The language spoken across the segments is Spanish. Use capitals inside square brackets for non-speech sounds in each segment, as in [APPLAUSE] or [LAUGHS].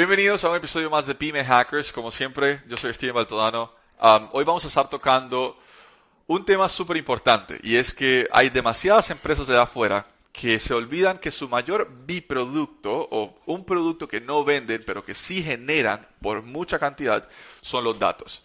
Bienvenidos a un episodio más de Pyme Hackers. Como siempre, yo soy Steven Baltodano. Um, hoy vamos a estar tocando un tema súper importante y es que hay demasiadas empresas de afuera que se olvidan que su mayor biproducto o un producto que no venden pero que sí generan por mucha cantidad son los datos.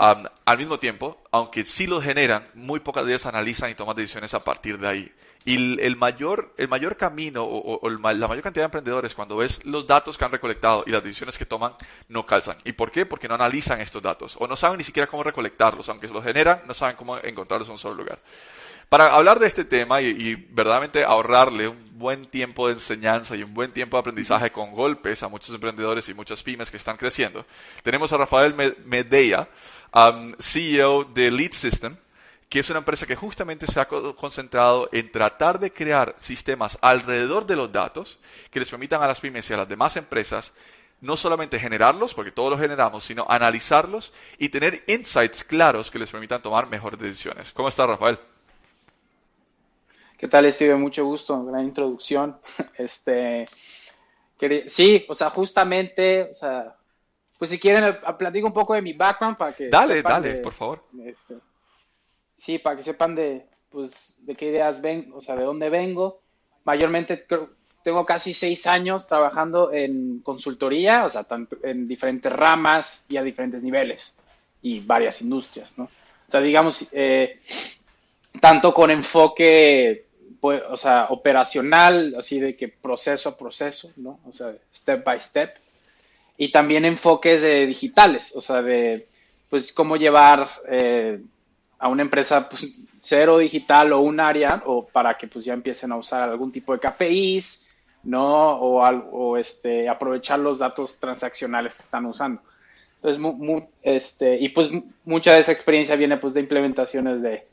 Um, al mismo tiempo, aunque sí los generan, muy pocas veces analizan y toman decisiones a partir de ahí. Y el mayor, el mayor camino o, la mayor cantidad de emprendedores cuando ves los datos que han recolectado y las decisiones que toman no calzan. ¿Y por qué? Porque no analizan estos datos o no saben ni siquiera cómo recolectarlos. Aunque se los generan, no saben cómo encontrarlos en un solo lugar. Para hablar de este tema y, verdaderamente ahorrarle un buen tiempo de enseñanza y un buen tiempo de aprendizaje con golpes a muchos emprendedores y muchas pymes que están creciendo, tenemos a Rafael Medea, um, CEO de Lead System, que es una empresa que justamente se ha concentrado en tratar de crear sistemas alrededor de los datos que les permitan a las pymes y a las demás empresas no solamente generarlos, porque todos los generamos, sino analizarlos y tener insights claros que les permitan tomar mejores decisiones. ¿Cómo está Rafael? ¿Qué tal, Steve? Mucho gusto, gran introducción. [LAUGHS] Este, sí, o sea, justamente, o sea, pues si quieren, platico un poco de mi background para que... Dale, dale, por favor. Este, sí, para que sepan de, pues, de qué ideas ven, o sea, de dónde vengo. Mayormente tengo casi seis años trabajando en consultoría, o sea, tanto en diferentes ramas y a diferentes niveles y varias industrias, ¿no? O sea, digamos, eh, tanto con enfoque, pues, o sea, operacional, así de que proceso a proceso, ¿no? O sea, step by step. Y también enfoques de digitales, o sea, de, pues, cómo llevar eh, a una empresa pues, cero digital o un área o para que pues ya empiecen a usar algún tipo de KPIs, ¿no? O, o este, aprovechar los datos transaccionales que están usando. Entonces, este, y pues mucha de esa experiencia viene pues de implementaciones de,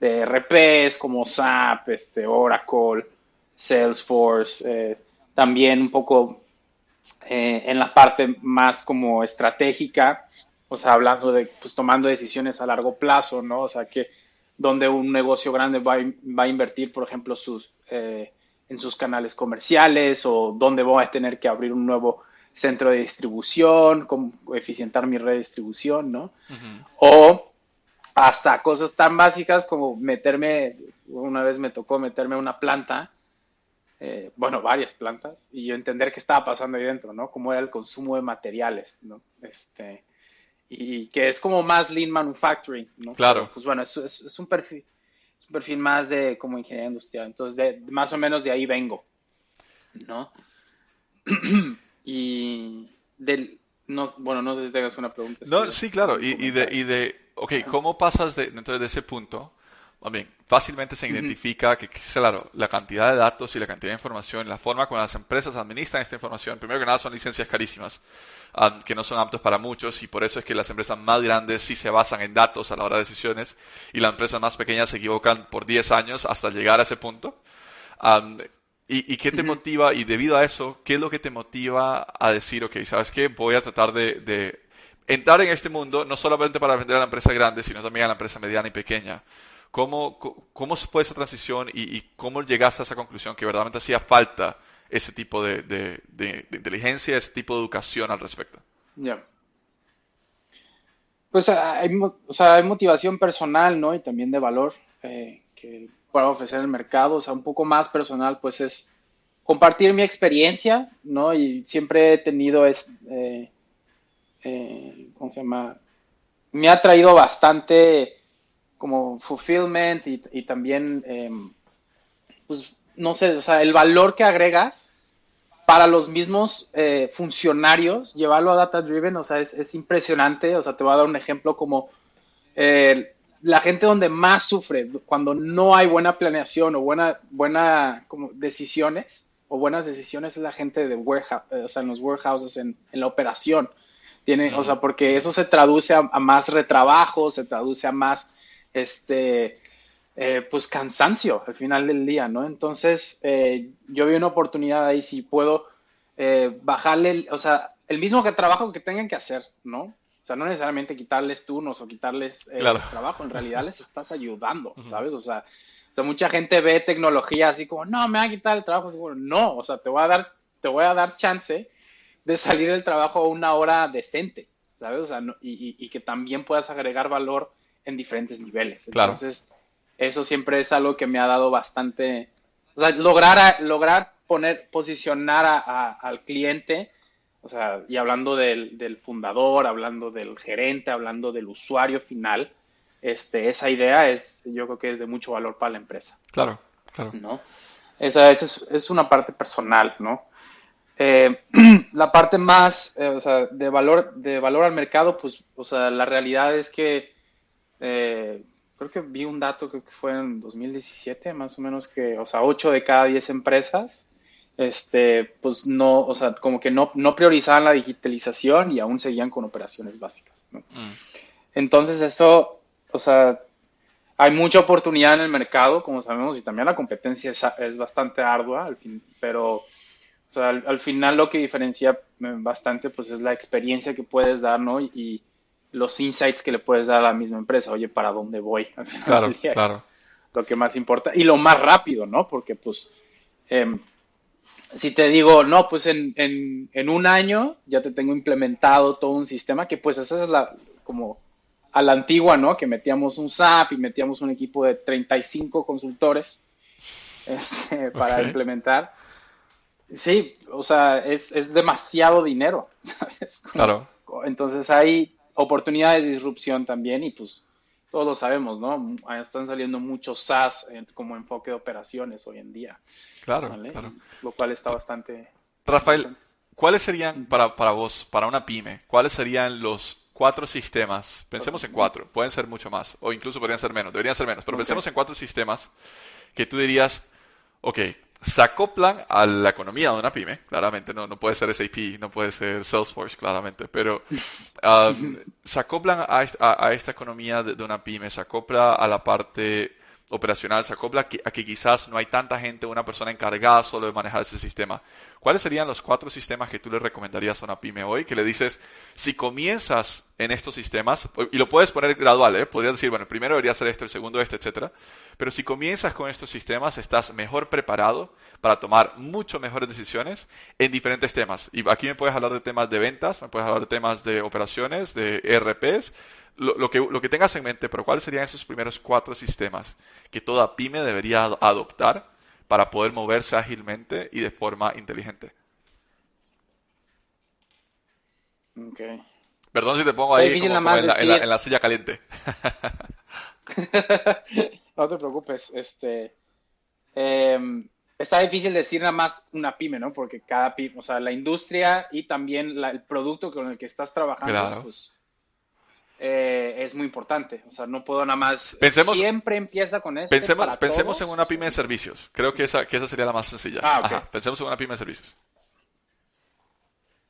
de RPs como SAP, este, Oracle, Salesforce, eh, también un poco eh, en la parte más como estratégica, o sea, hablando de, pues tomando decisiones a largo plazo, ¿no? O sea, que donde un negocio grande va, a invertir, por ejemplo, sus, eh, en sus canales comerciales o dónde voy a tener que abrir un nuevo centro de distribución, cómo eficientar mi red de distribución, ¿no? O hasta cosas tan básicas como meterme, una vez me tocó meterme a una planta, eh, bueno, [LAUGHS] varias plantas, y yo entender qué estaba pasando ahí dentro, ¿no? Cómo era el consumo de materiales, ¿no? Este, y que es como más lean manufacturing, ¿no? Claro. Pues bueno, es, es, un perfil, es un perfil más de como ingeniería industrial, entonces de, más o menos de ahí vengo, ¿no? [CLEARS THROAT] y del, no, bueno, no sé si tengas una pregunta. No, sí, claro, y, y, de, y de, ok, ¿cómo pasas de, dentro de ese punto bien, fácilmente se identifica que, claro, la cantidad de datos y la cantidad de información, la forma como las empresas administran esta información, primero que nada son licencias carísimas, um, que no son aptos para muchos y por eso es que las empresas más grandes sí se basan en datos a la hora de decisiones y las empresas más pequeñas se equivocan por 10 años hasta llegar a ese punto. Um, y, qué te motiva? Y debido a eso, ¿qué es lo que te motiva a decir, ok, ¿sabes qué? Voy a tratar de, de entrar en este mundo, no solamente para vender a la empresa grande, sino también a la empresa mediana y pequeña. ¿Cómo, cómo fue esa transición y, cómo llegaste a esa conclusión que verdaderamente hacía falta ese tipo de, de, inteligencia, ese tipo de educación al respecto? Ya. Pues hay, o sea, hay motivación personal, ¿no? Y también de valor eh, que puedo ofrecer el mercado. O sea, un poco más personal, pues es compartir mi experiencia, ¿no? Y siempre he tenido, es, eh, eh, ¿cómo se llama? me ha traído bastante como fulfillment y, también, em, pues, no sé, o sea, el valor que agregas para los mismos eh, funcionarios, llevarlo a data driven, o sea, es, impresionante, o sea, te voy a dar un ejemplo como eh, la gente donde más sufre cuando no hay buena planeación o buena, buena como decisiones o buenas decisiones es la gente de warehouse, o sea, en los warehouses, en, en la operación. Tiene, o sea, porque eso se traduce a, más retrabajo, se traduce a más, este, eh, pues cansancio al final del día, ¿no? Entonces, eh, yo vi una oportunidad ahí si puedo eh, bajarle, o sea, el mismo que trabajo que tengan que hacer, ¿no? O sea, no necesariamente quitarles turnos o quitarles trabajo, en realidad les estás ayudando, ¿sabes? O sea, o sea, mucha gente ve tecnología así como, no, me va a quitar el trabajo. no, o sea, te voy a dar, te voy a dar chance de salir del trabajo a una hora decente, ¿sabes? O sea, y, que también puedas agregar valor en diferentes niveles. Entonces, eso siempre es algo que me ha dado bastante, o sea, lograr, lograr poner, posicionar al cliente, o sea, y hablando del, del, fundador, hablando del gerente, hablando del usuario final, este, esa idea es, yo creo que es de mucho valor para la empresa. Claro, claro. ¿no? Esa, es, es, una parte personal, ¿no? Eh, [CLEARS THROAT] la parte más, eh, o sea, de valor, de valor al mercado, pues, o sea, la realidad es que eh, creo que vi un dato que fue en 2017, más o menos que, o sea, 8 de cada 10 empresas, este, pues no, o sea, como que no, no priorizaban la digitalización y aún seguían con operaciones básicas, ¿no? Mm. Entonces eso, o sea, hay mucha oportunidad en el mercado, como sabemos, y también la competencia es, es bastante ardua, al fin, pero o sea, al, final lo que diferencia bastante pues es la experiencia que puedes dar, ¿no? Y, los insights que le puedes dar a la misma empresa. Oye, ¿para dónde voy? [LAUGHS] claro, claro. lo que más importa. Y lo más rápido, ¿no? Porque pues em, si te digo, no, pues en, en, en, un año ya te tengo implementado todo un sistema que pues esa es la, como a la antigua, ¿no? Que metíamos un SAP y metíamos un equipo de 35 consultores este, para implementar. Sí, o sea, es, es demasiado dinero, [LAUGHS] ¿sabes? Claro. Entonces hay oportunidades de disrupción también y pues todos lo sabemos, ¿no? Están saliendo muchos SaaS como enfoque de operaciones hoy en día. Claro, claro. Lo cual está bastante... Rafael, ¿cuáles serían para, para vos, para una pyme, cuáles serían los cuatro sistemas? Pensemos en cuatro, pueden ser mucho más, o incluso podrían ser menos, deberían ser menos, pero pensemos en cuatro sistemas que tú dirías, ok, se acoplan a la economía de una pyme, claramente, no, no puede ser SAP, no puede ser Salesforce, claramente, pero um, [LAUGHS] se acoplan a, a, esta economía de, de, una pyme, se acopla a la parte operacional se acopla a que quizás no hay tanta gente, una persona encargada solo de manejar ese sistema. ¿Cuáles serían los cuatro sistemas que tú le recomendarías a una pyme hoy? Que le dices, si comienzas en estos sistemas, y lo puedes poner gradual, ¿eh? podrías decir, bueno, el primero debería ser este, el segundo este, etcétera. Pero si comienzas con estos sistemas, estás mejor preparado para tomar mucho mejores decisiones en diferentes temas. Y aquí me puedes hablar de temas de ventas, me puedes hablar de temas de operaciones, de ERPs, lo, que, lo que tengas en mente, pero ¿cuáles serían esos primeros cuatro sistemas que toda pyme debería adoptar para poder moverse ágilmente y de forma inteligente? Okay. Perdón si te pongo ahí como, en, la, silla caliente. [LAUGHS] no te preocupes. Este, em, está difícil decir nada más una pyme, ¿no? Porque cada pyme, o sea, la industria y también el producto con el que estás trabajando, pues eh, es muy importante. O sea, no puedo nada más. Pensemos, siempre empieza con eso. Pensemos, pensemos en una pyme de servicios. Creo que esa, que esa sería la más sencilla. Ah, Pensemos en una pyme de servicios.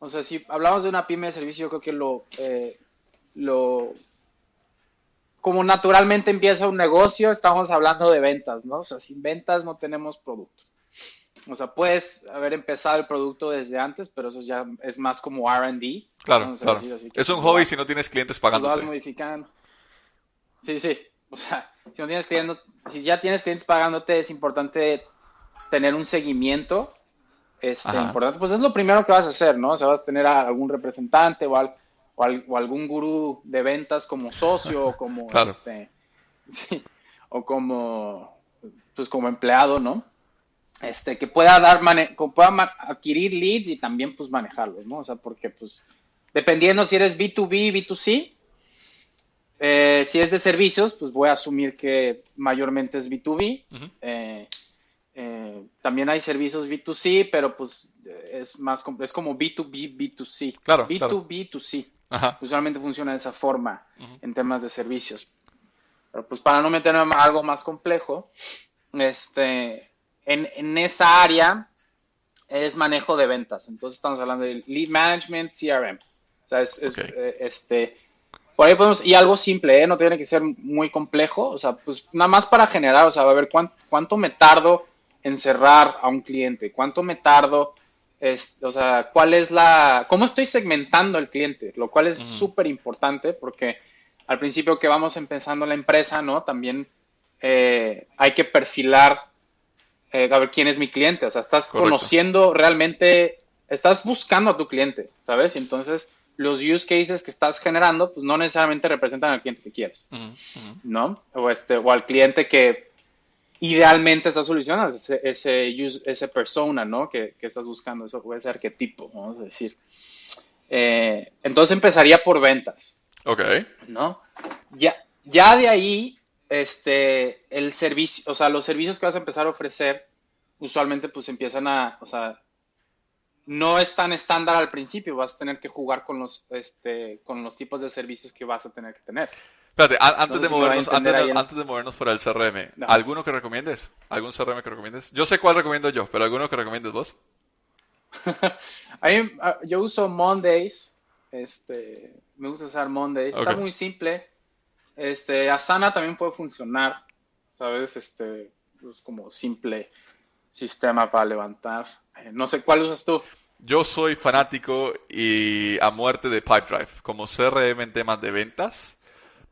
O sea, si hablamos de una pyme de servicios, yo creo que lo, eh, lo. Como naturalmente empieza un negocio, estamos hablando de ventas, ¿no? O sea, sin ventas no tenemos producto. O sea, puedes haber empezado el producto desde antes, pero eso ya es más como RD. Claro, claro. es un hobby si no tienes clientes pagando. Lo vas modificando. Sí, sí. O sea, si, no tienes clientes, si ya tienes clientes pagándote, es importante tener un seguimiento. Este, importante. Pues es lo primero que vas a hacer, ¿no? O sea, vas a tener a algún representante o, o, algún gurú de ventas como socio o como, [LAUGHS] este, [LAUGHS] sí, o como, pues como empleado, ¿no? Este, que pueda dar, pueda adquirir leads y también pues manejarlos, ¿no? O sea, porque pues dependiendo si eres B2B, B2C, Eh, si es de servicios, pues voy a asumir que mayormente es B2B. Eh, eh, también hay servicios B2C, pero pues es más es como B2B, B2C. Claro. B2B, 2C. Usualmente funciona de esa forma en temas de servicios. Pero pues para no meterme algo más complejo, este, en, en esa área es manejo de ventas. Entonces estamos hablando de lead management, CRM. O sea, es, este, por ahí podemos, y algo simple, ¿eh? no tiene que ser muy complejo, o sea, pues nada más para generar, o sea, a ver cuánto, cuánto me tardo en cerrar a un cliente, cuánto me tardo, es, o sea, cuál es la, cómo estoy segmentando al cliente, lo cual es súper importante porque al principio que vamos empezando la empresa, ¿no? También eh, hay que perfilar, eh, a ver quién es mi cliente, o sea, estás conociendo realmente, estás buscando a tu cliente, ¿sabes? Y entonces los use cases que estás generando, pues no necesariamente representan al cliente que quieres, ¿no? O, este, o al cliente que idealmente está solucionando, ese, ese, persona, ¿no? Que, estás buscando, eso puede ser arquetipo, vamos a decir. Eh, entonces empezaría por ventas. Ok. ¿No? Ya, ya de ahí, este, el servicio, o sea, los servicios que vas a empezar a ofrecer, usualmente pues empiezan a, o sea, no es tan estándar al principio, vas a tener que jugar con los, este, con los tipos de servicios que vas a tener que tener. Espérate, antes, de movernos, antes, de, movernos fuera del CRM, ¿alguno que recomiendes? ¿Algún CRM que recomiendes? Yo sé cuál recomiendo yo, pero ¿alguno que recomiendes vos? [LAUGHS] Yo uso Mondays, este, me gusta usar Mondays, está muy simple. Este, Asana también puede funcionar, ¿sabes? Este, es como simple sistema para levantar. Eh, no sé cuál usas tú. Yo soy fanático y a muerte de Pipedrive. Como CRM en temas de ventas,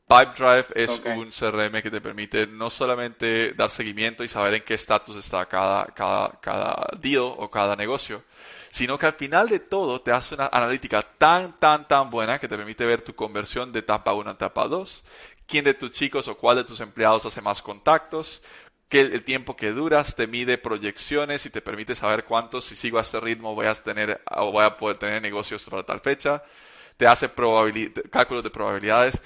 Pipedrive es un CRM que te permite no solamente dar seguimiento y saber en qué estatus está cada, cada, cada deal o cada negocio, sino que al final de todo te hace una analítica tan, tan, tan buena que te permite ver tu conversión de etapa 1 a etapa 2, quién de tus chicos o cuál de tus empleados hace más contactos, que el tiempo que duras, te mide proyecciones y te permite saber cuántos, si sigo a este ritmo, voy a tener o voy a poder tener negocios para tal fecha. Te hace cálculos de probabilidades.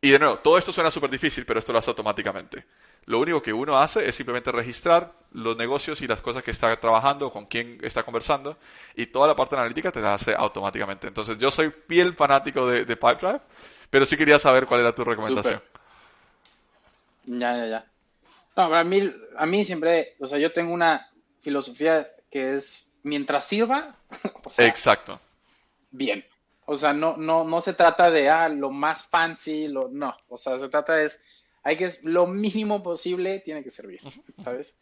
Y de nuevo, todo esto suena súper difícil, pero esto lo hace automáticamente. Lo único que uno hace es simplemente registrar los negocios y las cosas que está trabajando, con quién está conversando, y toda la parte analítica te la hace automáticamente. Entonces, yo soy piel fanático de, de Pipedrive, pero sí quería saber cuál era tu recomendación. Ya, ya, ya. No, a mí, a mí siempre, o sea, yo tengo una filosofía que es mientras sirva, [LAUGHS] o sea, Exacto. Bien. O sea, no, no, no se trata de ah, lo más fancy, lo, no. O sea, se trata es, hay que, lo mínimo posible tiene que servir, ¿sabes?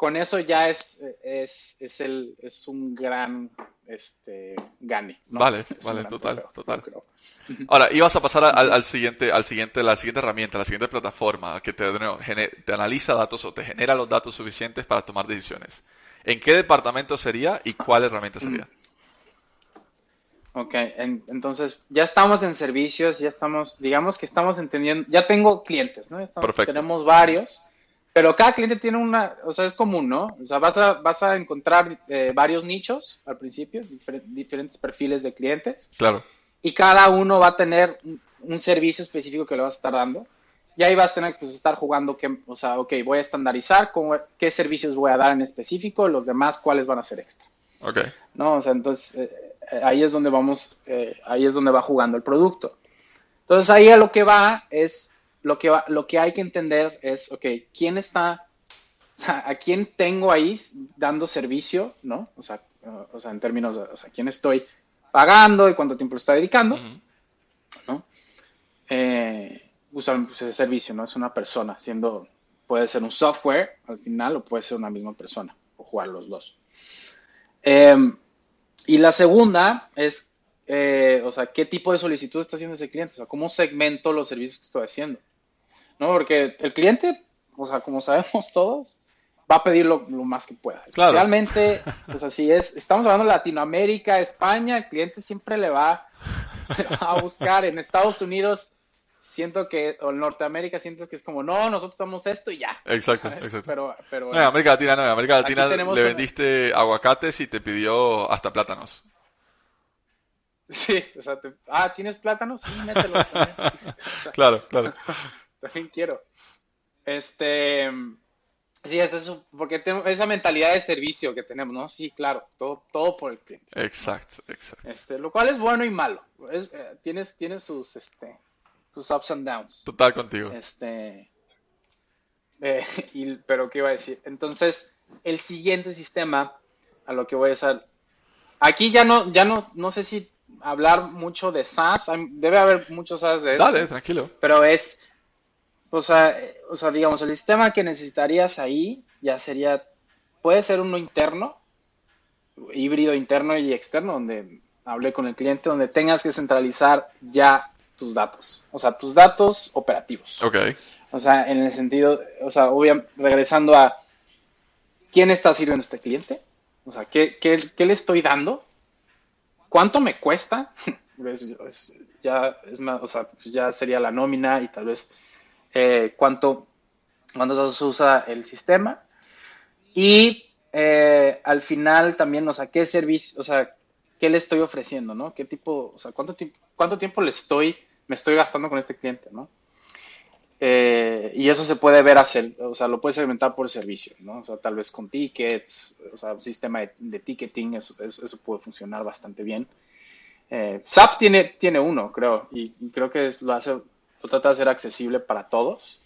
Con eso ya es, es, es, el, es un gran este, gane. Vale, [LAUGHS] vale, total, total. Ahora, ibas a pasar al, siguiente, al siguiente, la siguiente herramienta, la siguiente plataforma que te, te analiza datos o te genera los datos suficientes para tomar decisiones. ¿En qué departamento sería y cuál herramienta mm. sería? Ok, entonces ya estamos en servicios, ya estamos, digamos que estamos entendiendo, ya tengo clientes, ¿no? Perfecto. Tenemos varios, pero cada cliente tiene una, o sea, es común, ¿no? O sea, vas a, vas a encontrar eh, varios nichos al principio, diferentes perfiles de clientes. Claro y cada uno va a tener un, servicio específico que le vas a estar dando. Y ahí vas a tener que pues, estar jugando, que, o sea, ok, voy a estandarizar qué servicios voy a dar en específico, los demás cuáles van a ser extra. Ok. No, o sea, entonces eh, eh, ahí es donde vamos, eh, ahí es donde va jugando el producto. Entonces ahí a lo que va es, lo que, va, lo que hay que entender es, ok, ¿quién está, o sea, a quién tengo ahí dando servicio, ¿no? O sea, o sea en términos de, o sea, quién estoy pagando y cuánto tiempo le está dedicando, ¿no? Eh, usar ese servicio, ¿no? Es una persona, siendo, puede ser un software al final o puede ser una misma persona, o jugar los dos. Em, y la segunda es, eh, o sea, ¿qué tipo de solicitud está haciendo ese cliente? O sea, ¿cómo segmento los servicios que estoy haciendo? ¿No? Porque el cliente, o sea, como sabemos [LAUGHS] todos, va a pedir lo, más que pueda. Especialmente, [LAUGHS] pues así es, estamos hablando de Latinoamérica, España, el cliente siempre [LAUGHS] le va a buscar. En Estados Unidos, siento que, o en Norteamérica, siento que es como, no, nosotros somos esto y ya. Exacto, exacto. Pero, pero, no, en América Latina no, en América Latina le vendiste aguacates y te pidió hasta plátanos. Sí, o sea, ah, ¿tienes plátano? Sí, mételo. claro, claro. También quiero. Este, sí, es eso, porque tengo esa mentalidad de servicio que tenemos, ¿no? Sí, claro, todo, todo por el cliente. Exacto, exacto. Este, lo cual es bueno y malo. Es, eh, tienes, tienes sus, este, sus ups and downs. Total contigo. Este, eh, [LAUGHS] y, pero, ¿qué iba a decir? Entonces, el siguiente sistema, a lo que voy a hacer, aquí ya no, ya no, no sé si hablar mucho de SaaS, debe haber muchos SaaS de eso. Dale, tranquilo. Pero es, o sea, o sea, digamos, el sistema que necesitarías ahí ya sería, puede ser uno interno, híbrido interno y externo, donde hablé con el cliente, donde tengas que centralizar ya tus datos, o sea, tus datos operativos. Ok. O sea, en el sentido, o sea, obviamente, regresando a quién está sirviendo este cliente, o sea, ¿qué, qué, qué le estoy dando? ¿Cuánto me cuesta? [LAUGHS] ya, es más, o sea, pues ya sería la nómina y tal vez eh, cuánto, cuánto se usa el sistema. Y eh, al final también, o sea, qué servicio, o sea, qué le estoy ofreciendo, ¿no? ¿Qué tipo, o sea, cuánto, cuánto tiempo le estoy, me estoy gastando con este cliente, ¿no? Eh, y eso se puede ver hacer, o sea, lo puedes segmentar por servicio, ¿no? O sea, tal vez con tickets, o sea, un sistema de, ticketing, eso, eso, puede funcionar bastante bien. Eh, SAP tiene, tiene uno, creo, y, creo que lo hace, lo trata de ser accesible para todos,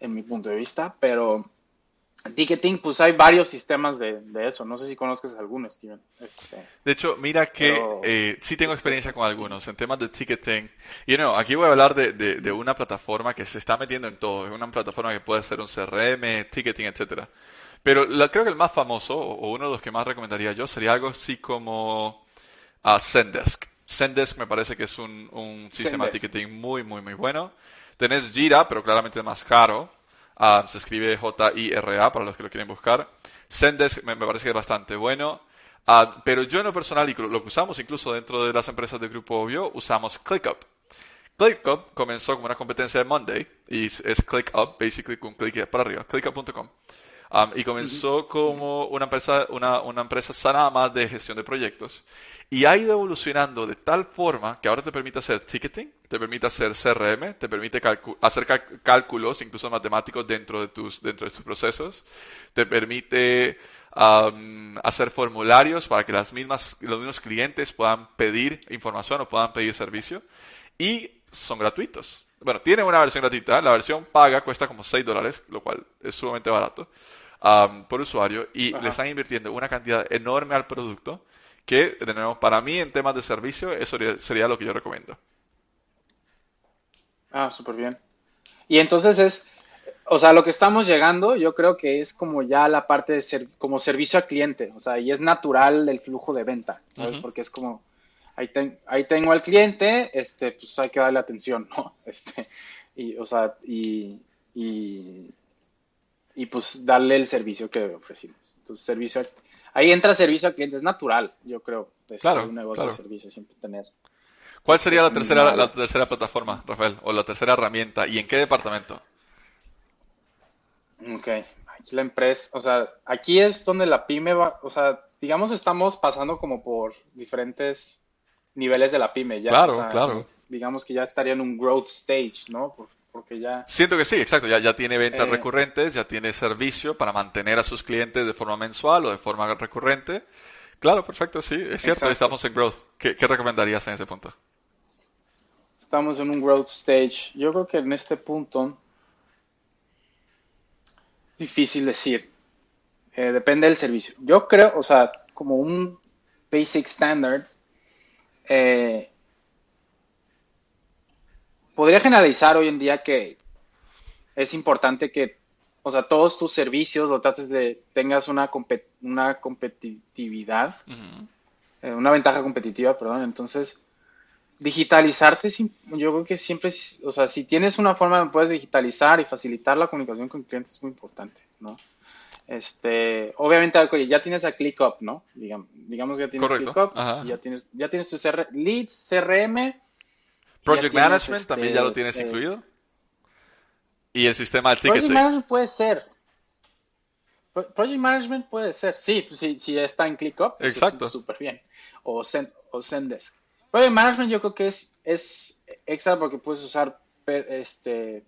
en mi punto de vista, pero Ticketing, pues hay varios sistemas de, eso. No sé si conozcas alguno, Steven. Este, de hecho, mira que eh, sí tengo experiencia con algunos en temas de ticketing. Y no, aquí voy a hablar de, una plataforma que se está metiendo en todo. Es una plataforma que puede ser un CRM, ticketing, etcétera. Pero creo que el más famoso, o uno de los que más recomendaría yo, sería algo así como uh, Zendesk. Zendesk me parece que es un, sistema de ticketing muy, muy, muy bueno. Tenés Jira, pero claramente más caro. Ah, se escribe J-I-R-A para los que lo quieren buscar. Zendesk me, parece que es bastante bueno. Ah, pero yo en lo personal, y lo que usamos incluso dentro de las empresas del grupo Obvio, usamos ClickUp. ClickUp comenzó como una competencia de Monday y es ClickUp, basically con click para arriba, clickup.com. Um, y comenzó como una empresa, una, una empresa sana más de gestión de proyectos. Y ha ido evolucionando de tal forma que ahora te permite hacer ticketing, te permite hacer CRM, te permite hacer cálculos, incluso matemáticos dentro de tus, dentro de tus procesos, te permite hacer formularios para que las mismas, los mismos clientes puedan pedir información o puedan pedir servicio. Y son gratuitos. Bueno, tiene una versión gratuita, la versión paga cuesta como 6 dólares, lo cual es sumamente barato por usuario, y le están invirtiendo una cantidad enorme al producto que, de nuevo, para mí en temas de servicio, eso sería lo que yo recomiendo. Ah, súper bien. Y entonces es, o sea, lo que estamos llegando, yo creo que es como ya la parte de ser, como servicio al cliente, o sea, y es natural el flujo de venta, ¿sabes? Porque es como, ahí, ahí tengo al cliente, este, pues hay que darle atención, ¿no? [LAUGHS] Este, y, o sea, y, y, y pues darle el servicio que ofrecimos. Entonces, servicio, ahí entra servicio al cliente, es natural, yo creo, es claro, un negocio de servicio siempre tener. ¿Cuál sería la tercera, la tercera plataforma, Rafael? O la tercera herramienta, ¿y en qué departamento? Ok, aquí la empresa, o sea, aquí es donde la pyme va, o sea, digamos estamos pasando como por diferentes niveles de la pyme ya. Claro, claro. Digamos que ya estaría en un growth stage, ¿no? Porque ya... Siento que sí, exacto. Ya, ya tiene ventas eh, recurrentes, ya tiene servicio para mantener a sus clientes de forma mensual o de forma recurrente. Claro, perfecto, sí, es cierto, estamos en growth. ¿Qué, ¿Qué recomendarías en ese punto? Estamos en un growth stage. Yo creo que en este punto difícil decir. Eh, depende del servicio. Yo creo, o sea, como un basic standard, eh, podría generalizar hoy en día que es importante que, o sea, todos tus servicios lo trates de, tengas una, una competitividad, eh, una ventaja competitiva, perdón. Entonces, digitalizarte, yo creo que siempre, o sea, si tienes una forma de puedes digitalizar y facilitar la comunicación con clientes es muy importante, ¿no? Este, obviamente, ya tienes a ClickUp, ¿no? Digamos, digamos que ya tienes ClickUp, ya tienes, ya tienes tu Leads, CRM. Project Management también ya lo este, tienes eh, incluido. Y el sistema de ticketing. Project Management puede ser. Project Management puede ser, sí, pues sí, sí está en ClickUp. Exacto. Súper bien. O, o Zendesk. Project Management yo creo que es, es extra porque puedes usar este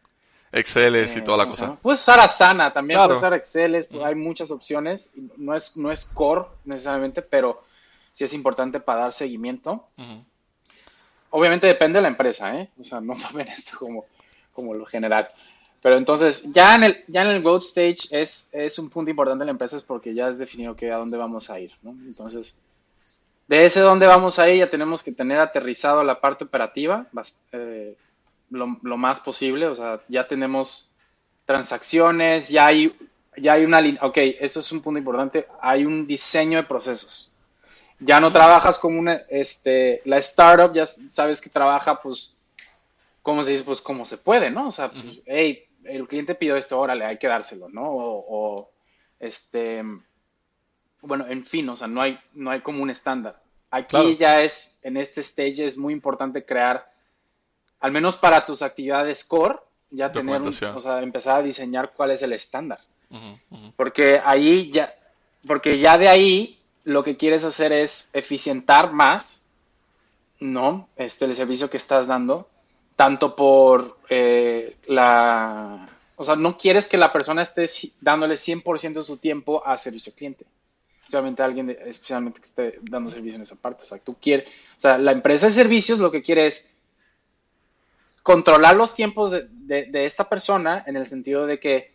Excel y eh, toda la cosa. Puedes usar Asana, también puedes usar Excel, hay muchas opciones, no es, no es core necesariamente, pero sí es importante para dar seguimiento. Obviamente depende de la empresa, ¿eh? O sea, no [LAUGHS] tomen esto como, como lo general. Pero entonces, ya en el, ya en el growth stage es, es un punto importante de la empresa es porque ya es definido que a dónde vamos a ir, ¿no? Entonces, de ese dónde vamos a ir ya tenemos que tener aterrizado la parte operativa eh, lo, lo, más posible, o sea, ya tenemos transacciones, ya hay, ya hay una línea, ok, eso es un punto importante, hay un diseño de procesos. Ya no trabajas como una, este, la startup, ya sabes que trabaja, pues, ¿cómo se dice? Pues como se puede, ¿no? O sea, pues, hey, el cliente pidió esto, órale, hay que dárselo, ¿no? O, este, bueno, en fin, o sea, no hay, no hay como un estándar. Aquí ya es, en este stage es muy importante crear, al menos para tus actividades core, ya tener, o sea, empezar a diseñar cuál es el estándar. Porque ahí ya, porque ya de ahí lo que quieres hacer es eficientar más, ¿no? Este, el servicio que estás dando tanto por eh, la... O sea, no quieres que la persona esté dándole 100% de su tiempo a servicio cliente. Especialmente alguien, especialmente que esté dando servicio en esa parte. O sea, tú quieres... O sea, la empresa de servicios lo que quiere es controlar los tiempos de, de, esta persona en el sentido de que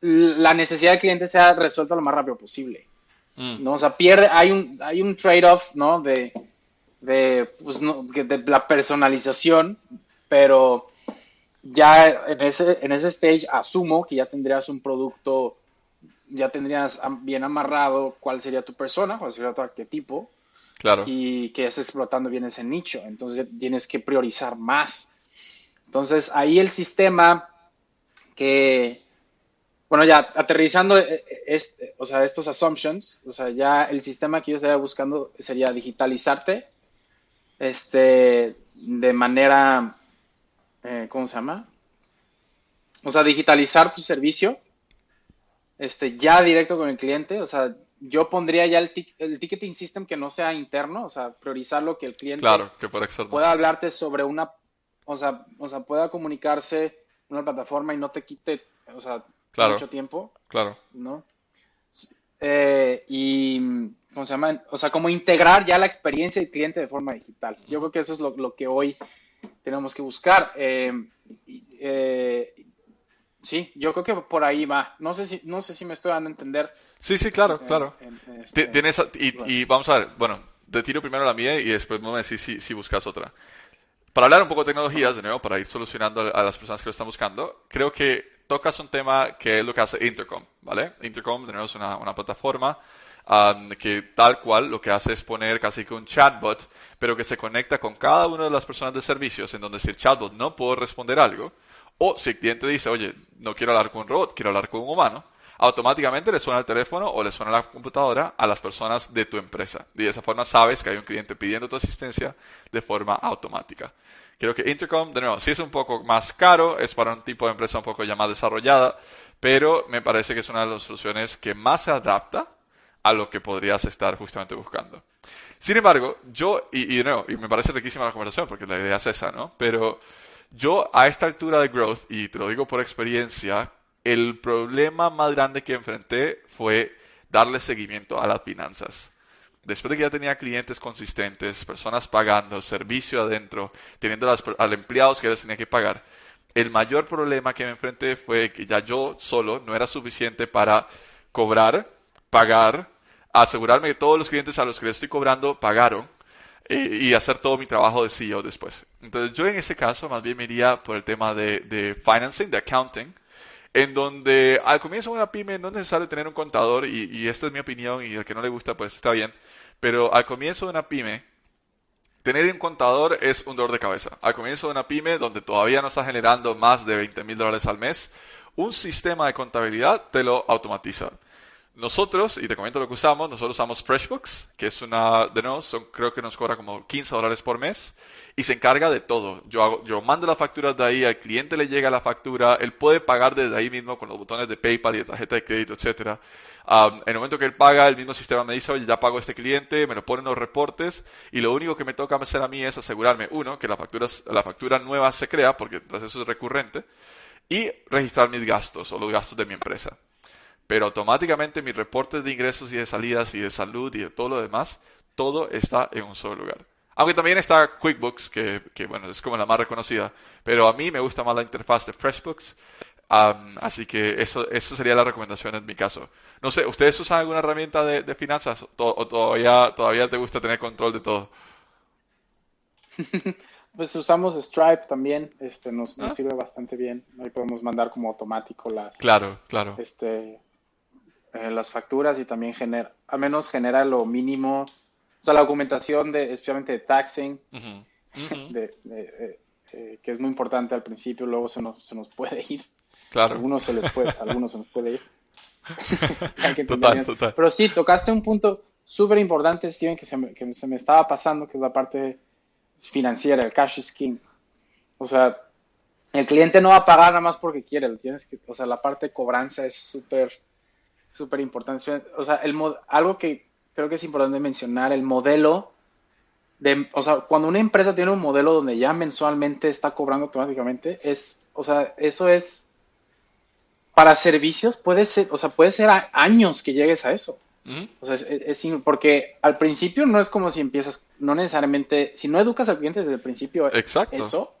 la necesidad del cliente sea resuelta lo más rápido posible. Mm. ¿no? O sea, pierde, hay un, hay un trade-off, ¿no? De, de, pues, no, de la personalización, pero ya en ese, en ese stage asumo que ya tendrías un producto, ya tendrías bien amarrado cuál sería tu persona, cuál sería tu arquetipo, claro. y que estés explotando bien ese nicho. Entonces tienes que priorizar más. Entonces ahí el sistema que, bueno, ya aterrizando este, o sea, estos assumptions, o sea, ya el sistema que yo estaría buscando sería digitalizarte este, de manera, eh, ¿cómo se llama? O sea, digitalizar tu servicio, este, ya directo con el cliente, o sea, yo pondría ya el, el ticketing system que no sea interno, o sea, priorizar lo que el cliente claro, que pueda hablarte sobre una, o sea, o sea, pueda comunicarse una plataforma y no te quite, o sea, mucho tiempo. Claro. ¿No? Eh, y ¿cómo se llama? O sea, como integrar ya la experiencia del cliente de forma digital. Yo creo que eso es lo, que hoy tenemos que buscar. Eh, eh, sí, yo creo que por ahí va. No sé si, no sé si me estoy dando a entender. Sí, sí, claro, claro. Este tienes, y, vamos a ver, bueno, te tiro primero la mía y después me decís si, si buscas otra. Para hablar un poco de tecnologías, de nuevo, para ir solucionando a las personas que lo están buscando, creo que tocas un tema que es lo que hace Intercom, ¿vale? Intercom, de nuevo, es una, una plataforma que tal cual lo que hace es poner casi que un chatbot, pero que se conecta con cada una de las personas de servicios, en donde si el chatbot no puede responder algo, o si el cliente dice, oye, no quiero hablar con un robot, quiero hablar con un humano, automáticamente le suena el teléfono o le suena la computadora a las personas de tu empresa. Y de esa forma sabes que hay un cliente pidiendo tu asistencia de forma automática. Creo que Intercom, de nuevo, sí es un poco más caro, es para un tipo de empresa un poco ya más desarrollada, pero me parece que es una de las soluciones que más se adapta a lo que podrías estar justamente buscando. Sin embargo, yo, y, y, no, y me parece riquísima la conversación porque la idea es esa, ¿no? Pero yo a esta altura de growth, y te lo digo por experiencia, el problema más grande que enfrenté fue darle seguimiento a las finanzas. Después de que ya tenía clientes consistentes, personas pagando, servicio adentro, teniendo a los empleados que les tenía que pagar, el mayor problema que me enfrenté fue que ya yo solo no era suficiente para cobrar pagar, asegurarme que todos los clientes a los que les estoy cobrando pagaron eh, y hacer todo mi trabajo de CEO después. Entonces yo en ese caso más bien me iría por el tema de, de financing, de accounting, en donde al comienzo de una pyme no es necesario tener un contador y, y esta es mi opinión y el que no le gusta pues está bien, pero al comienzo de una pyme Tener un contador es un dolor de cabeza. Al comienzo de una pyme donde todavía no está generando más de 20 mil dólares al mes, un sistema de contabilidad te lo automatiza nosotros, y te comento lo que usamos, nosotros usamos FreshBooks, que es una, de nuevo, son, creo que nos cobra como 15 dólares por mes, y se encarga de todo. Yo, hago, yo mando las facturas de ahí, al cliente le llega la factura, él puede pagar desde ahí mismo con los botones de PayPal y de tarjeta de crédito, etc. en el momento que él paga, el mismo sistema me dice, oye, ya pago este cliente, me lo ponen los reportes, y lo único que me toca hacer a mí es asegurarme, uno, que la factura, la factura nueva se crea, porque eso es recurrente, y registrar mis gastos o los gastos de mi empresa pero automáticamente mis reportes de ingresos y de salidas y de salud y de todo lo demás, todo está en un solo lugar. Aunque también está QuickBooks, que, que bueno, es como la más reconocida, pero a mí me gusta más la interfaz de FreshBooks, así que eso, eso sería la recomendación en mi caso. No sé, ¿ustedes usan alguna herramienta de, finanzas o, todavía, todavía te gusta tener control de todo? [LAUGHS] Pues usamos Stripe también, este nos, nos, ah. sirve bastante bien. Ahí podemos mandar como automático las. Claro, claro. Este, eh, las facturas y también genera, al menos genera lo mínimo, o sea, la documentación de, especialmente de taxing, De, eh, que es muy importante al principio, luego se nos, se nos puede ir. Claro. algunos se les puede, [LAUGHS] algunos se nos puede ir. [LAUGHS] total, total. Pero sí, tocaste un punto súper importante, Steven, que se, me, que se me estaba pasando, que es la parte financiera, el cash is king. O sea, el cliente no va a pagar nada más porque quiere, lo tienes que, o sea, la parte de cobranza es súper súper importante. O sea, el algo que creo que es importante mencionar, el modelo de, o sea, cuando una empresa tiene un modelo donde ya mensualmente está cobrando automáticamente, es, o sea, eso es para servicios puede ser, o sea, puede ser años que llegues a eso. O sea, es, porque al principio no es como si empiezas, no necesariamente, si no educas al cliente desde el principio, Exacto. eso,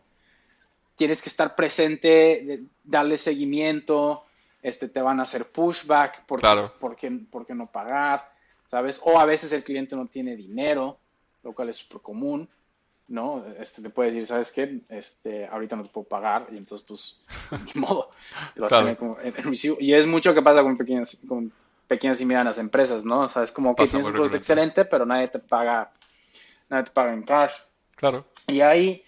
tienes que estar presente, darle seguimiento, este, te van a hacer pushback, porque, claro. porque, no pagar, ¿sabes? O a veces el cliente no tiene dinero, lo cual es súper común, ¿no? Este, te puede decir, ¿sabes qué? Este, ahorita no te puedo pagar, y entonces, pues, [LAUGHS] ni modo. y es mucho que pasa con pequeñas, con pequeñas y medianas empresas, ¿no? O sea, es como que tienes un producto excelente, pero nadie te paga, nadie te paga en cash. Claro. Y hay,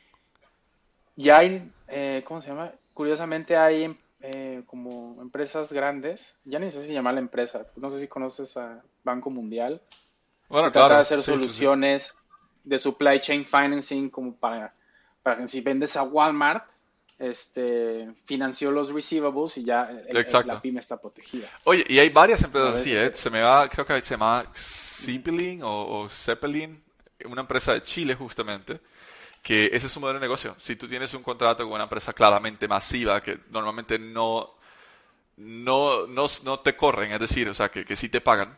y hay, eh, ¿cómo se llama? Curiosamente hay eh, como empresas grandes, ya ni sé si llamarla empresa, no sé si conoces a Banco Mundial. Bueno, claro. Trata de hacer soluciones de supply chain financing como para, para que si vendes a Walmart, este, financió los receivables y ya la pyme está protegida. Oye, y hay varias empresas así, ¿eh? Se me va, creo que se llama Zeppelin o, o Zeppelin, una empresa de Chile justamente, que ese es un modelo de negocio. Si tú tienes un contrato con una empresa claramente masiva que normalmente no, no, no, te corren, es decir, o sea, que, que sí te pagan,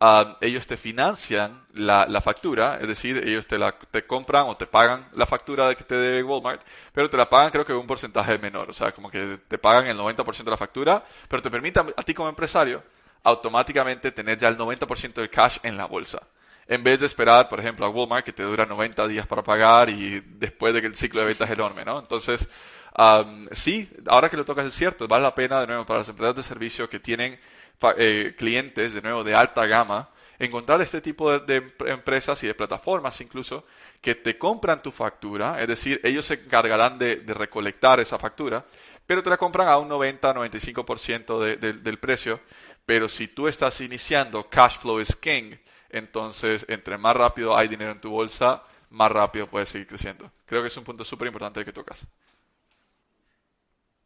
ah, ellos te financian la, la, factura, es decir, ellos te, la, te compran o te pagan la factura que te debe Walmart, pero te la pagan creo que un porcentaje menor, o sea, como que te pagan el 90% de la factura, pero te permite a ti como empresario automáticamente tener ya el 90% del cash en la bolsa en vez de esperar, por ejemplo, a Walmart que te dura 90 días para pagar y después de que el ciclo de ventas es enorme, ¿no? Entonces, sí, ahora que lo tocas es cierto, vale la pena de nuevo para las empresas de servicio que tienen eh, clientes de nuevo de alta gama, encontrar este tipo de, empresas y de plataformas incluso que te compran tu factura, es decir, ellos se encargarán de, recolectar esa factura, pero te la compran a un 90-95% del precio. Pero si tú estás iniciando, cash flow is king, entonces, entre más rápido hay dinero en tu bolsa, más rápido puedes seguir creciendo. Creo que es un punto súper importante que tocas.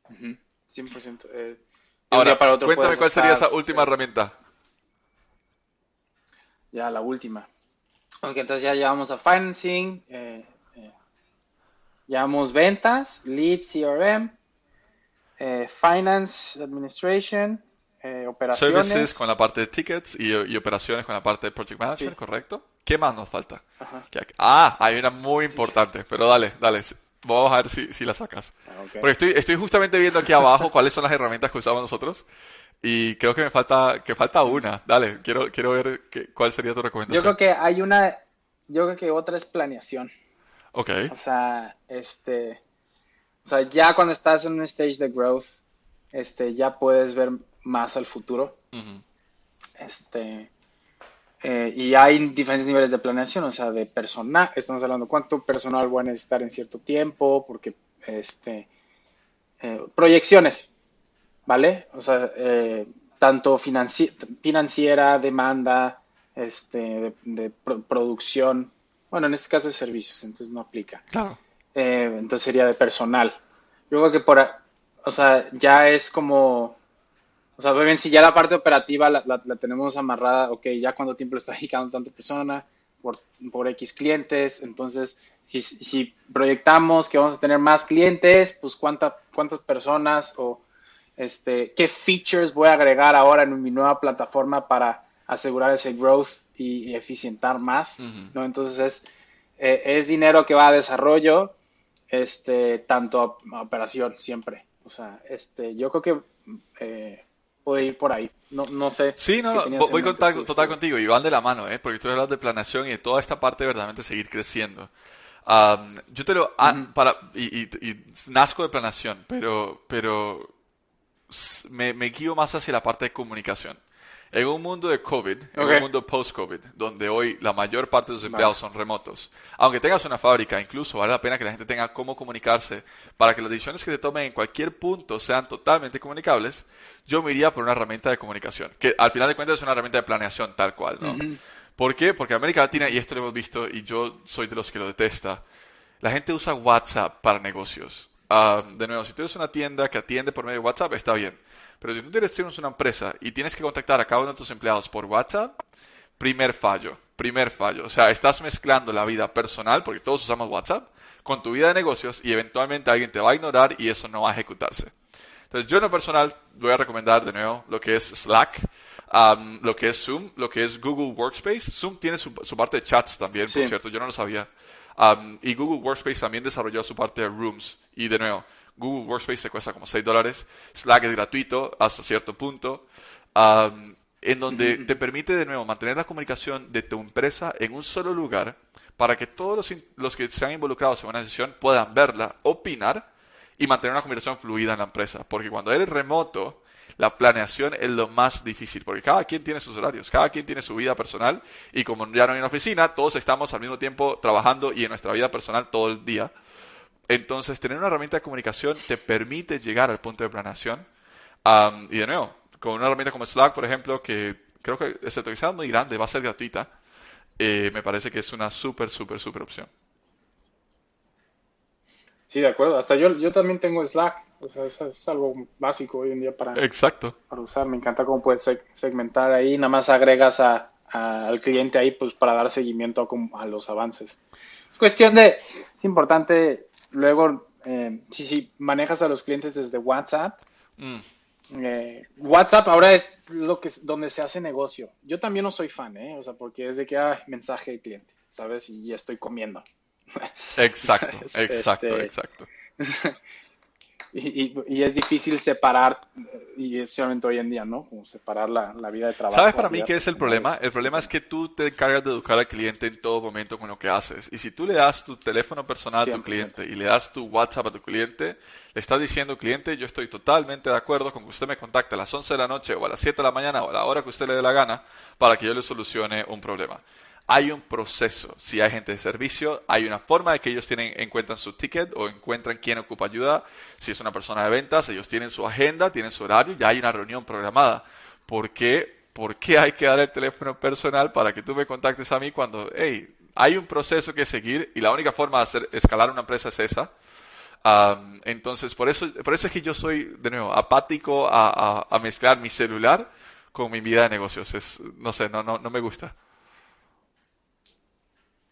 100%. Eh, Ahora, para otro cuéntame cuál sería esa última eh, herramienta. Ya, la última. Ok, entonces ya llevamos a financing, eh, eh llevamos ventas, lead CRM, finance administration, eh, operaciones. Services con la parte de tickets y, operaciones con la parte de project management, ¿correcto? ¿Qué más nos falta? Ah, hay una muy importante, pero dale, dale. Vamos a ver si, si la sacas. Ah, Porque estoy, estoy justamente viendo aquí abajo [LAUGHS] cuáles son las herramientas que usamos nosotros y creo que me falta que falta una. Dale, quiero quiero ver cuál sería tu recomendación. Yo creo que hay una, yo creo que otra es planeación. Ok. O sea, este, o sea, ya cuando estás en un stage de growth, este, ya puedes ver más al futuro. Este, eh, y hay diferentes niveles de planeación, o sea, de personal, estamos hablando cuánto personal voy a necesitar en cierto tiempo, porque, este, eh, proyecciones, ¿vale? O sea, eh, tanto financiera, demanda, este, de, producción. Bueno, en este caso de servicios, entonces no aplica. Claro. Entonces sería de personal. Yo creo que por, o sea, ya es como, o sea, bien, si ya la parte operativa la, la, tenemos amarrada, ok, ya cuánto tiempo le está dedicando tanta persona por, por X clientes, entonces si, si, proyectamos que vamos a tener más clientes, pues cuánta, cuántas personas o este, qué features voy a agregar ahora en mi nueva plataforma para asegurar ese growth y, eficientar más, ¿no? Entonces es, eh, es dinero que va a desarrollo, este, tanto a, operación siempre. O sea, este, yo creo que eh, puede ir por ahí. No, no sé. Sí, no, voy total, total contigo y van de la mano, ¿eh? porque tú hablas de planeación y de toda esta parte de verdaderamente seguir creciendo. yo te lo. Ah, para, y, y, nazco de planeación, pero, pero me, me guío más hacia la parte de comunicación. En un mundo de COVID, en un mundo post-COVID, donde hoy la mayor parte de los empleados son remotos, aunque tengas una fábrica, incluso vale la pena que la gente tenga cómo comunicarse para que las decisiones que se tomen en cualquier punto sean totalmente comunicables, yo me iría por una herramienta de comunicación, que al final de cuentas es una herramienta de planeación tal cual, ¿no? ¿Por qué? Porque América Latina, y esto lo hemos visto, y yo soy de los que lo detesta, la gente usa WhatsApp para negocios. Ah, de nuevo, si tú eres una tienda que atiende por medio de WhatsApp, está bien. Pero si tú tienes una empresa y tienes que contactar a cada uno de tus empleados por WhatsApp, primer fallo, primer fallo. O sea, estás mezclando la vida personal, porque todos usamos WhatsApp, con tu vida de negocios y eventualmente alguien te va a ignorar y eso no va a ejecutarse. Entonces, yo en lo personal voy a recomendar de nuevo lo que es Slack, um, lo que es Zoom, lo que es Google Workspace. Zoom tiene su, parte de chats también, por cierto, yo no lo sabía. Um, y Google Workspace también desarrolló su parte de Rooms. Y de nuevo, Google Workspace te cuesta como 6 dólares. Slack es gratuito hasta cierto punto. en donde te permite de nuevo mantener la comunicación de tu empresa en un solo lugar para que todos los, los que se han involucrado en una decisión puedan verla, opinar y mantener una comunicación fluida en la empresa. Porque cuando eres remoto, la planeación es lo más difícil, porque cada quien tiene sus horarios, cada quien tiene su vida personal y como ya no hay una oficina, todos estamos al mismo tiempo trabajando y en nuestra vida personal todo el día. Entonces, tener una herramienta de comunicación te permite llegar al punto de planeación. y de nuevo, con una herramienta como Slack, por ejemplo, que creo que, excepto que sea muy grande, va a ser gratuita, eh, me parece que es una súper, súper, súper opción. Sí, de acuerdo. Hasta yo, yo también tengo Slack. O sea, es, algo básico hoy en día para, Exacto. para usar. Me encanta cómo puedes segmentar ahí. Nada más agregas a, al cliente ahí pues para dar seguimiento a, a los avances. Es cuestión de, es importante Luego, eh, si, si manejas a los clientes desde WhatsApp, mm. eh, WhatsApp ahora es lo que donde se hace negocio. Yo también no soy fan, ¿eh? O sea, porque es de que hay mensaje de cliente, ¿sabes? Y estoy comiendo. Exacto, [LAUGHS] exacto, este, exacto. [LAUGHS] Y, es difícil separar, y especialmente hoy en día, ¿no? Como separar la, vida de trabajo. ¿Sabes para mí qué es el problema? El problema es que tú te encargas de educar al cliente en todo momento con lo que haces. Y si tú le das tu teléfono personal a tu cliente y le das tu WhatsApp a tu cliente, le estás diciendo, cliente, yo estoy totalmente de acuerdo con que usted me contacte a las 11 de la noche o a las 7 de la mañana o a la hora que usted le dé la gana para que yo le solucione un problema hay un proceso. Si hay gente de servicio, hay una forma de que ellos tienen, encuentran su ticket o encuentran quién ocupa ayuda. Si es una persona de ventas, ellos tienen su agenda, tienen su horario, ya hay una reunión programada. ¿Por qué? ¿Por qué hay que dar el teléfono personal para que tú me contactes a mí cuando, hey, hay un proceso que seguir y la única forma de escalar una empresa es esa? entonces, por eso, por eso es que yo soy, de nuevo, apático a, mezclar mi celular con mi vida de negocios. No sé, no, no, no me gusta.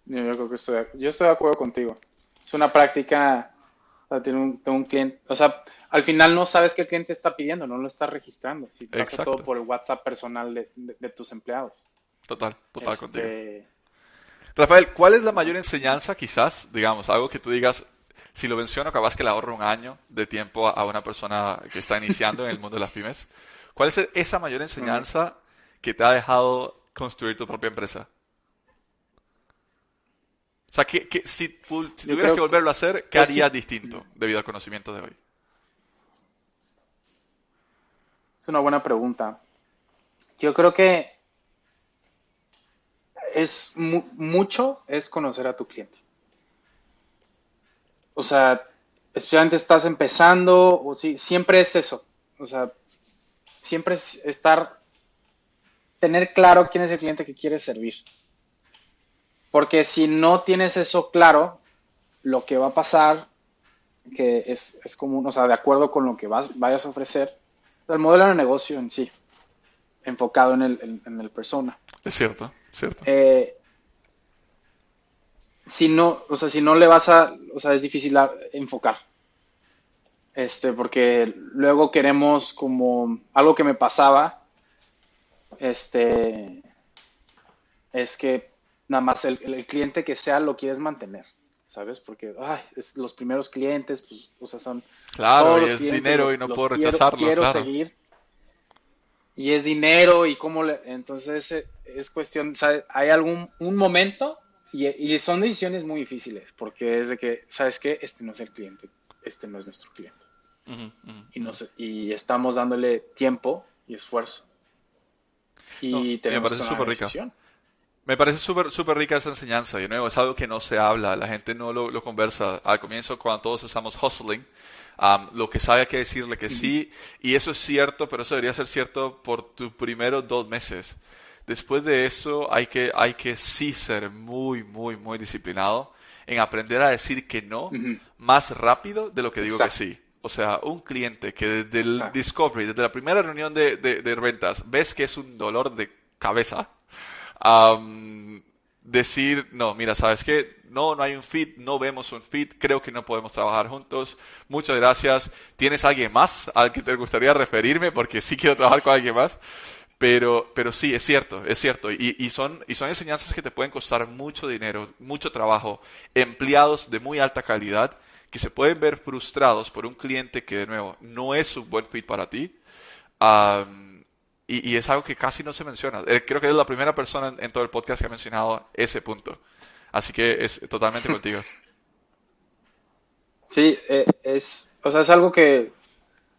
Yo, creo que estoy, yo estoy de acuerdo contigo. Es una práctica, o sea, un, cliente, o sea, al final no sabes qué el cliente está pidiendo, no lo está registrando. Si pasa todo por el WhatsApp personal de, tus empleados. Total, total este, contigo. Rafael, ¿cuál es la mayor enseñanza, quizás, digamos, algo que tú digas, si lo menciono, capaz que le ahorro un año de tiempo a una persona que está iniciando en el mundo de las pymes? ¿Cuál es esa mayor enseñanza que te ha dejado construir tu propia empresa? O sea, que, si, tuvieras que volverlo a hacer, ¿qué harías distinto debido al conocimiento de hoy? Es una buena pregunta. Yo creo que es mucho es conocer a tu cliente. O sea, especialmente estás empezando, o si, siempre es eso. O sea, siempre es estar, tener claro quién es el cliente que quieres servir. Porque si no tienes eso claro, lo que va a pasar, que es, es común, o sea, de acuerdo con lo que vas, vayas a ofrecer, el modelo de negocio en sí, enfocado en el, en, el persona. Es cierto, cierto. Eh, si no, o sea, si no le vas a, o sea, es difícil enfocar. Este, porque luego queremos como algo que me pasaba, este, es que nada más el, cliente que sea lo quieres mantener, ¿sabes? Porque, ay, es los primeros clientes, pues, o sea, son... Claro, y es dinero y no puedo rechazarlo, quiero, seguir. Y es dinero y cómo le... Entonces es, es cuestión, ¿sabes? Hay algún un momento y, son decisiones muy difíciles, porque es de que, ¿sabes qué? Este no es el cliente, este no es nuestro cliente. y, no y estamos dándole tiempo y esfuerzo. Y tenemos me parece súper rica. Me parece súper super rica esa enseñanza. Y nuevo, es algo que no se habla, la gente no lo, conversa. Al comienzo, cuando todos estamos hustling, lo que sabe que decirle que sí. Y eso es cierto, pero eso debería ser cierto por tus primeros dos meses. Después de eso hay que, hay que sí ser muy, muy, muy disciplinado en aprender a decir que no más rápido de lo que digo que sí. O sea, un cliente que desde el discovery, desde la primera reunión de, de, rentas, ves que es un dolor de cabeza, decir, no, mira, ¿sabes qué? No, no hay un fit, no vemos un fit, creo que no podemos trabajar juntos. Muchas gracias. ¿Tienes alguien más al que te gustaría referirme? Porque sí quiero trabajar con alguien más. Pero, pero sí, es cierto, es cierto. Y, y, son, y son enseñanzas que te pueden costar mucho dinero, mucho trabajo, empleados de muy alta calidad que se pueden ver frustrados por un cliente que, de nuevo, no es un buen fit para ti. Y, y, es algo que casi no se menciona. Eh, creo que eres la primera persona en, todo el podcast que ha mencionado ese punto. Así que es totalmente [LAUGHS] contigo. Sí, eh, es, o sea, es algo que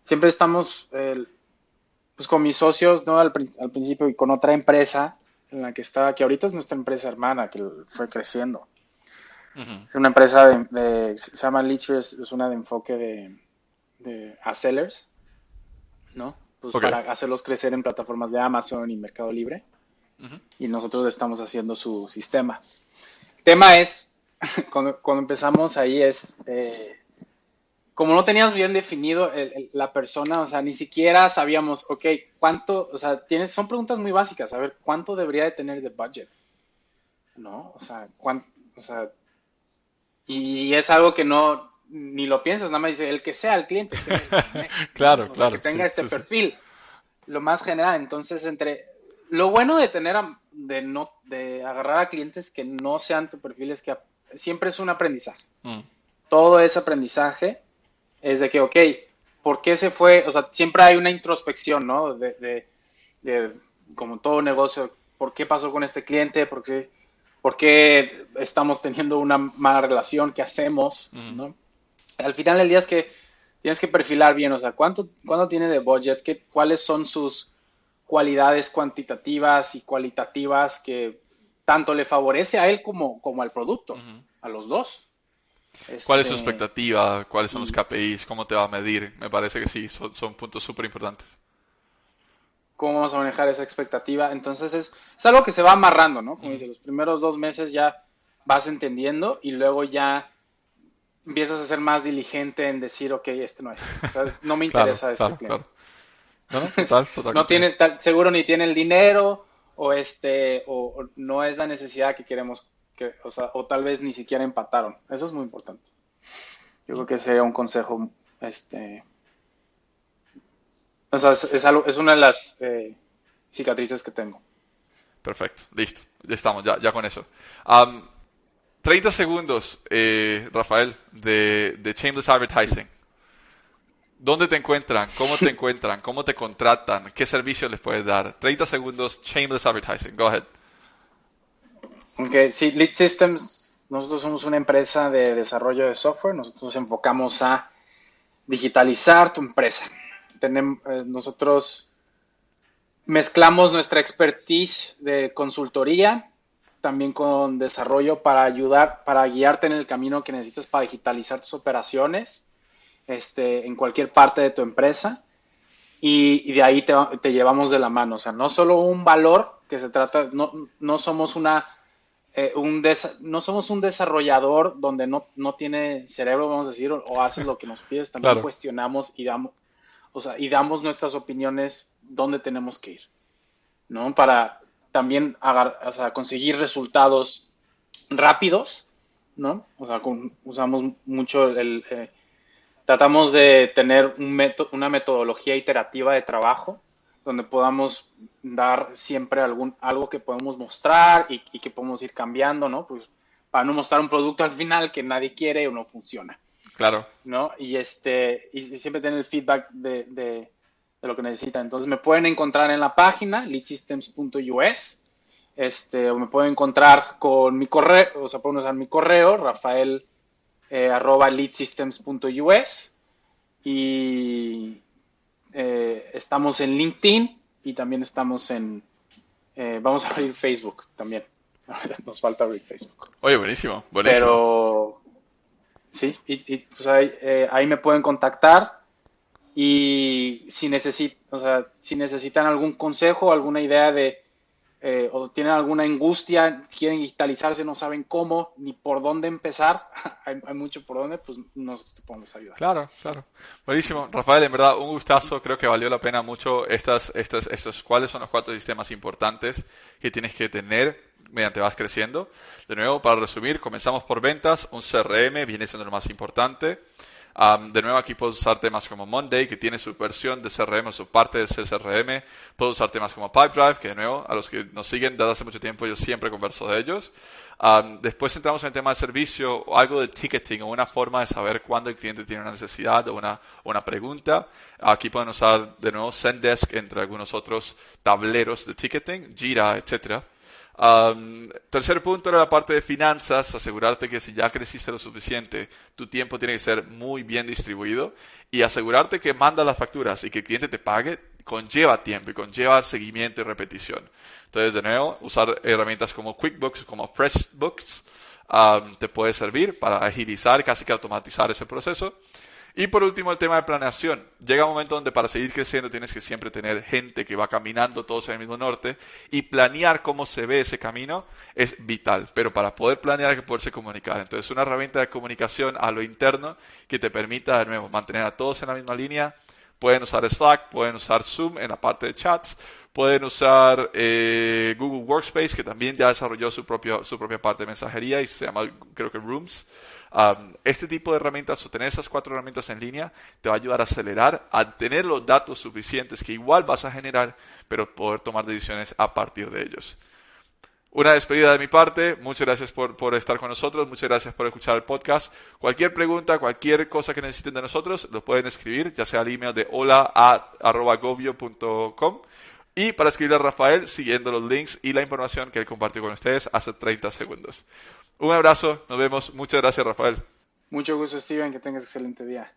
siempre estamos, pues con mis socios, ¿no? Al, principio y con otra empresa en la que estaba, que ahorita es nuestra empresa hermana, que fue creciendo. Es una empresa de, se llama Litcher, es, una de enfoque de, de a sellers, ¿no? Pues para hacerlos crecer en plataformas de Amazon y Mercado Libre. Y nosotros estamos haciendo su sistema. El tema es, [LAUGHS] cuando, cuando empezamos ahí es, eh, como no teníamos bien definido la persona, o sea, ni siquiera sabíamos, ok, cuánto, o sea, tienes, son preguntas muy básicas, a ver, ¿cuánto debería de tener de budget? ¿No? O sea, cuánto, o sea, y es algo que no, ni lo piensas, nada más dice, el que sea el cliente. [LAUGHS] claro, claro. que tenga este perfil, lo más general. Entonces, entre, lo bueno de tener, de no, de agarrar a clientes que no sean tu perfil es que siempre es un aprendizaje. Mm. Todo es aprendizaje es de que, ok, ¿por qué se fue? O sea, siempre hay una introspección, ¿no? De, de, como todo negocio, ¿por qué pasó con este cliente? ¿Por qué, por qué estamos teniendo una mala relación? ¿Qué hacemos? ¿no? Al final del día es que tienes que perfilar bien, o sea, ¿cuánto, cuánto tiene de budget? ¿Qué, ¿Cuáles son sus cualidades cuantitativas y cualitativas que tanto le favorece a él como, como al producto, a los dos? ¿Cuál es su este, expectativa? ¿Cuáles son los KPIs? ¿Cómo te va a medir? Me parece que sí, son, puntos súper importantes. ¿Cómo vamos a manejar esa expectativa? Entonces es, algo que se va amarrando, ¿no? Como dice, los primeros dos meses ya vas entendiendo y luego ya empiezas a ser más diligente en decir, ok, este no es. No me [LAUGHS] interesa este cliente. No, [LAUGHS] tiene, seguro ni tiene el dinero o este o no es la necesidad que queremos o, sea, o tal vez ni siquiera empataron. Eso es muy importante. Yo creo que sería un consejo, este, o sea, es, algo, es una de las eh, cicatrices que tengo. Perfecto, listo, ya estamos, ya, ya con eso. 30 segundos, eh, Rafael, de, de Shameless Advertising. ¿Dónde te encuentran? ¿Cómo te [LAUGHS] encuentran? ¿Cómo te contratan? ¿Qué servicios les puedes dar? 30 segundos, Shameless Advertising. Go ahead. Ok, sí, Lead Systems, nosotros somos una empresa de desarrollo de software, nosotros nos enfocamos a digitalizar tu empresa. Tenemos, eh, nosotros mezclamos nuestra expertise de consultoría también con desarrollo para ayudar, para guiarte en el camino que necesitas para digitalizar tus operaciones este, en cualquier parte de tu empresa. y, de ahí te, llevamos de la mano. O sea, no solo un valor que se trata, no, no somos una... Eh, un no somos un desarrollador donde no, no, tiene cerebro, vamos a decir, o, haces lo que nos pides, también cuestionamos y damos, o sea, y damos nuestras opiniones dónde tenemos que ir, ¿no? Para también o sea, conseguir resultados rápidos, ¿no? O sea, usamos mucho el, eh, tratamos de tener un una metodología iterativa de trabajo donde podamos dar siempre algún, algo que podemos mostrar y, que podemos ir cambiando, ¿no? Pues para no mostrar un producto al final que nadie quiere o no funciona. Claro. ¿No? Y, este, y siempre tener el feedback de, de, lo que necesitan. Entonces me pueden encontrar en la página leadsystems.us este, o me pueden encontrar con mi correo, o sea, pueden usar mi correo, Rafael eh, arroba leadsystems.us y eh, estamos en LinkedIn y también estamos en, eh, vamos a abrir Facebook también. [LAUGHS] Nos falta abrir Facebook. Oye, buenísimo, buenísimo. Pero sí, y, pues ahí, ahí, me pueden contactar y si, necesitan o sea, si necesitan algún consejo, alguna idea de eh, o tienen alguna angustia, quieren digitalizarse, no saben cómo ni por dónde empezar, [LAUGHS] hay, mucho por dónde, pues nos podemos ayudar. Claro, claro. Buenísimo. Rafael, en verdad, un gustazo. Creo que valió la pena mucho estas, estas, estos, cuáles son los cuatro sistemas importantes que tienes que tener mediante vas creciendo. De nuevo, para resumir, comenzamos por ventas, un CRM viene siendo lo más importante de nuevo aquí puedo usar temas como Monday, que tiene su versión de CRM, su parte de CRM. Puedo usar temas como Pipedrive, que de nuevo, a los que nos siguen desde hace mucho tiempo, yo siempre converso de ellos. después entramos en el tema de servicio, o algo de ticketing, o una forma de saber cuándo el cliente tiene una necesidad o una, una pregunta. Aquí pueden usar de nuevo Zendesk, entre algunos otros tableros de ticketing, Jira, etcétera tercer punto era la parte de finanzas, asegurarte que si ya creciste lo suficiente, tu tiempo tiene que ser muy bien distribuido y asegurarte que manda las facturas y que el cliente te pague conlleva tiempo y conlleva seguimiento y repetición. Entonces, de nuevo, usar herramientas como QuickBooks, como FreshBooks, te puede servir para agilizar, casi que automatizar ese proceso. Y por último, el tema de planeación. Llega un momento donde para seguir creciendo tienes que siempre tener gente que va caminando todos en el mismo norte y planear cómo se ve ese camino es vital. Pero para poder planear hay que poderse comunicar. Entonces, una herramienta de comunicación a lo interno que te permita, de nuevo, mantener a todos en la misma línea. Pueden usar Slack, pueden usar Zoom en la parte de chats, pueden usar eh, Google Workspace, que también ya desarrolló su, propio, su propia parte de mensajería y se llama, creo que Rooms este tipo de herramientas o tener esas cuatro herramientas en línea te va a ayudar a acelerar, a tener los datos suficientes que igual vas a generar, pero poder tomar decisiones a partir de ellos. Una despedida de mi parte. Muchas gracias por, por, estar con nosotros. Muchas gracias por escuchar el podcast. Cualquier pregunta, cualquier cosa que necesiten de nosotros, lo pueden escribir, ya sea al email de hola.gobio.com y para escribir a Rafael siguiendo los links y la información que él compartió con ustedes hace 30 segundos. Un abrazo, nos vemos. Muchas gracias, Rafael. Mucho gusto, Steven, que tengas excelente día.